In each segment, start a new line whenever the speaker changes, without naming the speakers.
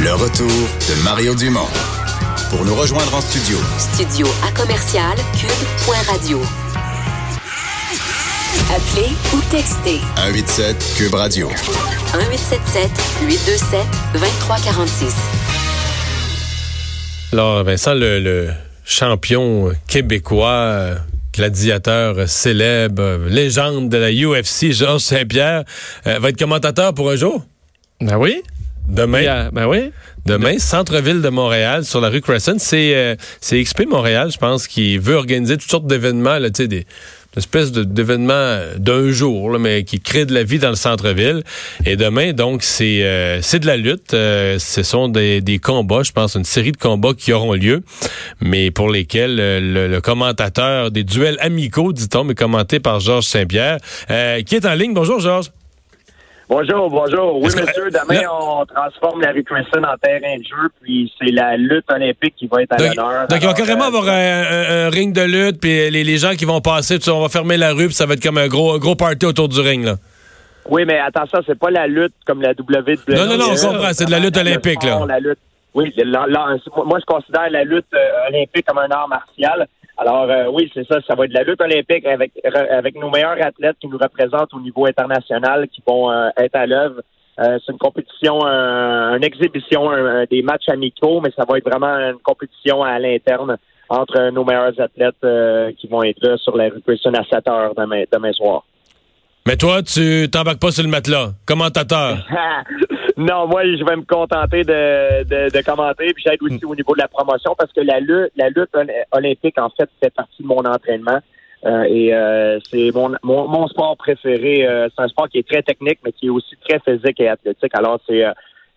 Le retour de Mario Dumont. Pour nous rejoindre en studio,
Studio à commercial cube.radio. Appelez ou textez
187 Cube Radio.
1877 827 2346.
Alors, Vincent, le, le champion québécois, euh, gladiateur célèbre, euh, légende de la UFC, Georges Saint-Pierre, euh, va être commentateur pour un jour?
Ben oui.
Demain.
Yeah, ben oui.
Demain, centre-ville de Montréal, sur la rue Crescent. C'est euh, c'est XP Montréal, je pense, qui veut organiser toutes sortes d'événements, là, tu sais, des une espèce de- d'événements d'un jour, là, mais qui crée de la vie dans le centre-ville. Et demain, donc, c'est euh, c'est de la lutte. Euh, ce sont des, des combats, je pense, une série de combats qui auront lieu, mais pour lesquels euh, le, le commentateur des duels amicaux, dit-on, mais commenté par Georges Saint-Pierre, euh, qui est en ligne. Bonjour, Georges.
Bonjour, bonjour. Oui, monsieur, demain, on transforme la rue Crescent en terrain de jeu, puis c'est la lutte olympique qui va être à
Donc,
l'honneur.
donc il va carrément
euh,
avoir un, un- un ring de lutte, puis les, les gens qui vont passer, tu sais, on va fermer la rue, puis ça va être comme un gros, gros party autour du ring. Là.
Oui, mais attention, c'est pas la lutte comme la WWE.
Non, non, non, on comprend, c'est de la lutte olympique, là.
la lutte. Oui, c'est la- la- moi, je considère la lutte euh, olympique comme un art martial. Alors, euh, oui, c'est ça, ça va être la lutte olympique avec, avec nos meilleurs athlètes qui nous représentent au niveau international, qui vont euh, être à l'œuvre. Euh, c'est une compétition, un- une exhibition, un- des matchs amicaux, mais ça va être vraiment une compétition à l'interne entre nos meilleurs athlètes euh, qui vont être là sur la rue Pearson à 7 heures demain, demain soir.
Mais toi, tu t'embarques pas sur le matelas. Commentateur.
non, moi, je vais me contenter de, de, de commenter, puis j'aide aussi au niveau de la promotion parce que la lutte, la lutte ol- olympique, en fait, fait partie de mon entraînement. Euh, et euh, c'est mon, mon, mon sport préféré. Euh, c'est un sport qui est très technique, mais qui est aussi très physique et athlétique. Alors, c'est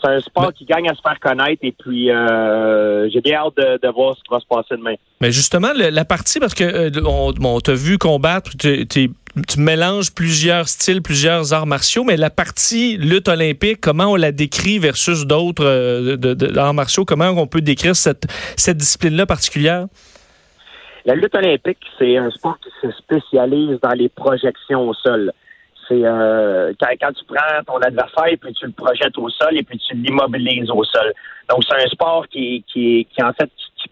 c'est un sport qui gagne à se faire connaître et puis euh, j'ai bien hâte de, de voir ce qui va se passer demain.
Mais justement, le- la partie, parce que euh, on, bon, on t'a vu combattre, tu, tu- tu mélanges plusieurs styles, plusieurs arts martiaux, mais la partie lutte olympique, comment on la décrit versus d'autres euh, arts martiaux? Comment on peut décrire cette, discipline-là particulière?
La lutte olympique, c'est un sport qui se spécialise dans les projections au sol. C'est euh, quand, tu prends ton adversaire puis tu le projettes au sol et puis tu l'immobilises au sol. Donc c'est un sport qui, qui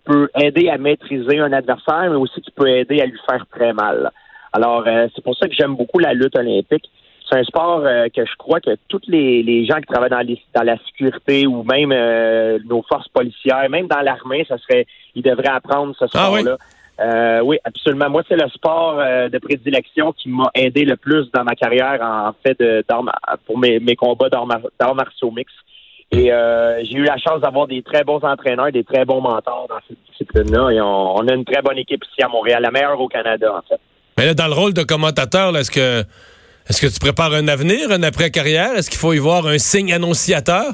peut aider à maîtriser un adversaire, mais aussi qui peut aider à lui faire très mal. Alors euh, c'est pour ça que j'aime beaucoup la lutte olympique. C'est un sport euh, que je crois que tous les, les gens qui travaillent dans, les, dans la sécurité ou même euh, nos forces policières, même dans l'armée, ça serait, ils devraient apprendre ce
Ah oui?
sport-là. Euh, oui, absolument. Moi, c'est le sport euh, de prédilection qui m'a aidé le plus dans ma carrière en fait de pour mes, mes combats d'arts martiaux mix. Et euh, j'ai eu la chance d'avoir des très bons entraîneurs, des très bons mentors dans cette discipline-là. Et on, on a une très bonne équipe ici à Montréal, la meilleure au Canada, en fait.
Mais là, dans le rôle de commentateur, est-ce que est-ce que tu prépares un avenir, un après-carrière? Est-ce qu'il faut y voir un signe annonciateur?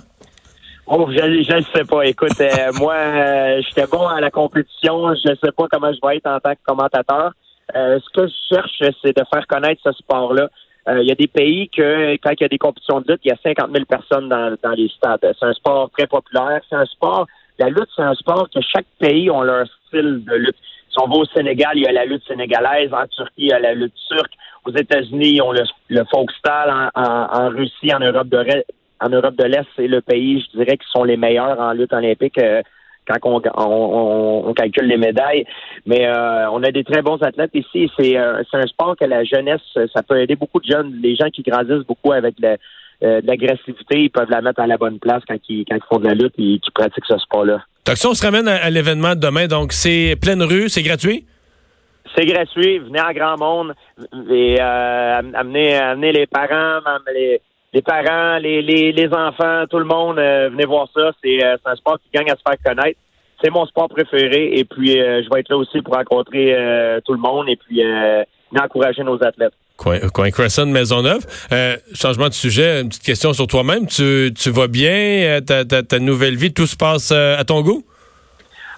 Oh, je ne sais pas. Écoute, euh, moi, euh, j'étais bon à la compétition. Je ne sais pas comment je vais être en tant que commentateur. Euh, ce que je cherche, c'est de faire connaître ce sport-là. Il y a des pays que, quand il y a des compétitions de lutte, il y a 50 000 personnes dans, dans les stades. C'est un sport très populaire. C'est un sport, la lutte, c'est un sport que chaque pays ont leur style de lutte. Si on va au Sénégal, il y a la lutte sénégalaise. En Turquie, il y a la lutte turque. Aux États-Unis, ils ont le, le folk style. En, en- en Russie, en Europe de en Europe de l'Est, c'est le pays, je dirais, qui sont les meilleurs en lutte olympique euh, quand on, on- on- calcule les médailles. Mais euh, on a des très bons athlètes ici. C'est euh, un sport que la jeunesse, ça peut aider beaucoup de jeunes. Les gens qui grandissent beaucoup avec le- euh, de l'agressivité, ils peuvent la mettre à la bonne place quand ils, quand ils font de la lutte et qu'ils pratiquent ce sport-là.
Donc, si on se ramène à, l'événement de demain, donc c'est pleine rue, c'est gratuit?
C'est gratuit, venez en grand monde et euh, am- amenez, amenez les parents, les, les parents, les, les, les enfants, tout le monde, euh, venez voir ça. C'est euh, un sport qui gagne à se faire connaître. C'est mon sport préféré et puis euh, je vais être là aussi pour rencontrer euh, tout le monde et puis encourager nos athlètes.
Coin, coin Crescent, Maisonneuve. Euh, changement de sujet, une petite question sur toi-même. Tu, tu vas bien? Euh, ta, ta, nouvelle vie, tout se passe euh, à ton goût?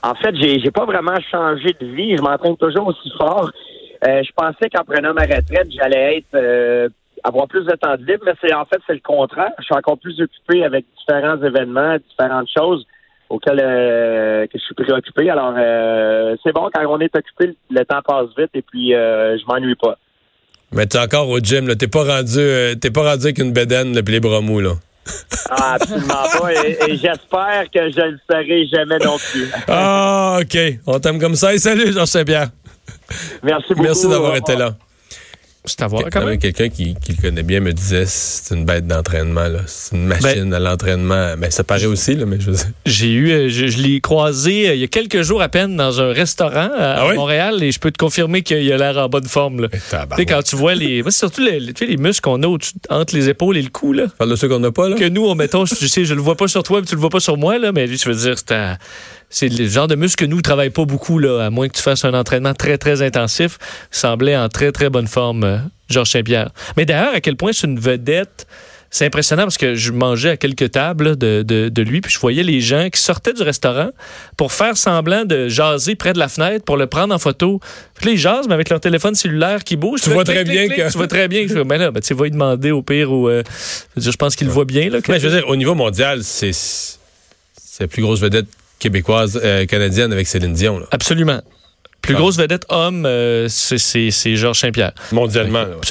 En fait, j'ai j'ai pas vraiment changé de vie. Je m'entraîne toujours aussi fort. Je pensais qu'en prenant ma retraite, j'allais être avoir plus de temps de libre, mais c'est en fait c'est le contraire. Je suis encore plus occupé avec différents événements, différentes choses auxquelles que je suis préoccupé. Alors c'est bon quand on est occupé, le temps passe vite et puis euh, je m'ennuie pas.
Mais t'es encore au gym, là. T'es pas rendu, euh, t'es pas rendu avec une bédaine, là, puis les bras mous, là.
Ah, absolument pas. Et, et j'espère que je le serai jamais non plus.
Ah, OK. On t'aime comme ça. Et salut, Georges Saint-Pierre.
Merci beaucoup.
Merci d'avoir été là.
C'est à voir quand même.
Quelqu'un qui, qui le connaît bien me disait c'est une bête d'entraînement. C'est une machine à l'entraînement. Mais ça paraît aussi, là, mais je veux dire.
J'ai eu, euh, je, je l'ai croisé euh, il y a quelques jours à peine dans un restaurant à,
Ah oui?
Montréal et je peux te confirmer qu'il a l'air en bonne forme. Là. Tu sais, quand tu vois les, surtout les, les- tu sais, les muscles qu'on a entre les épaules et le cou là.
Parle de ceux qu'on n'a pas, là.
Que nous, on mettons, tu sais, je le vois pas sur toi, puis tu le vois pas sur moi là, mais lui, tu veux dire, c'est un- c'est le genre de muscle que nous, ne travaillons pas beaucoup, là, à moins que tu fasses un entraînement très, très intensif. Il semblait en très, très bonne forme, euh, Georges Saint-Pierre. Mais d'ailleurs, à quel point c'est une vedette. C'est impressionnant parce que je mangeais à quelques tables de, de, de lui, puis je voyais les gens qui sortaient du restaurant pour faire semblant de jaser près de la fenêtre pour le prendre en photo. Puis là, ils jasent, mais avec leur téléphone cellulaire qui bouge.
Tu vois très bien que-
Tu vois très bien. Je fais, ben là, ben, tu sais, va y demander au pire ou... euh, je pense qu'il le voit bien. Là,
Mais je veux dire, au niveau mondial, c'est c'est la plus grosse vedette québécoise, euh, canadienne avec Céline Dion, là.
Absolument. Plus
Ah.
grosse vedette homme, euh, c'est- Georges Saint-Pierre.
Mondialement, là, ouais.
Absolument.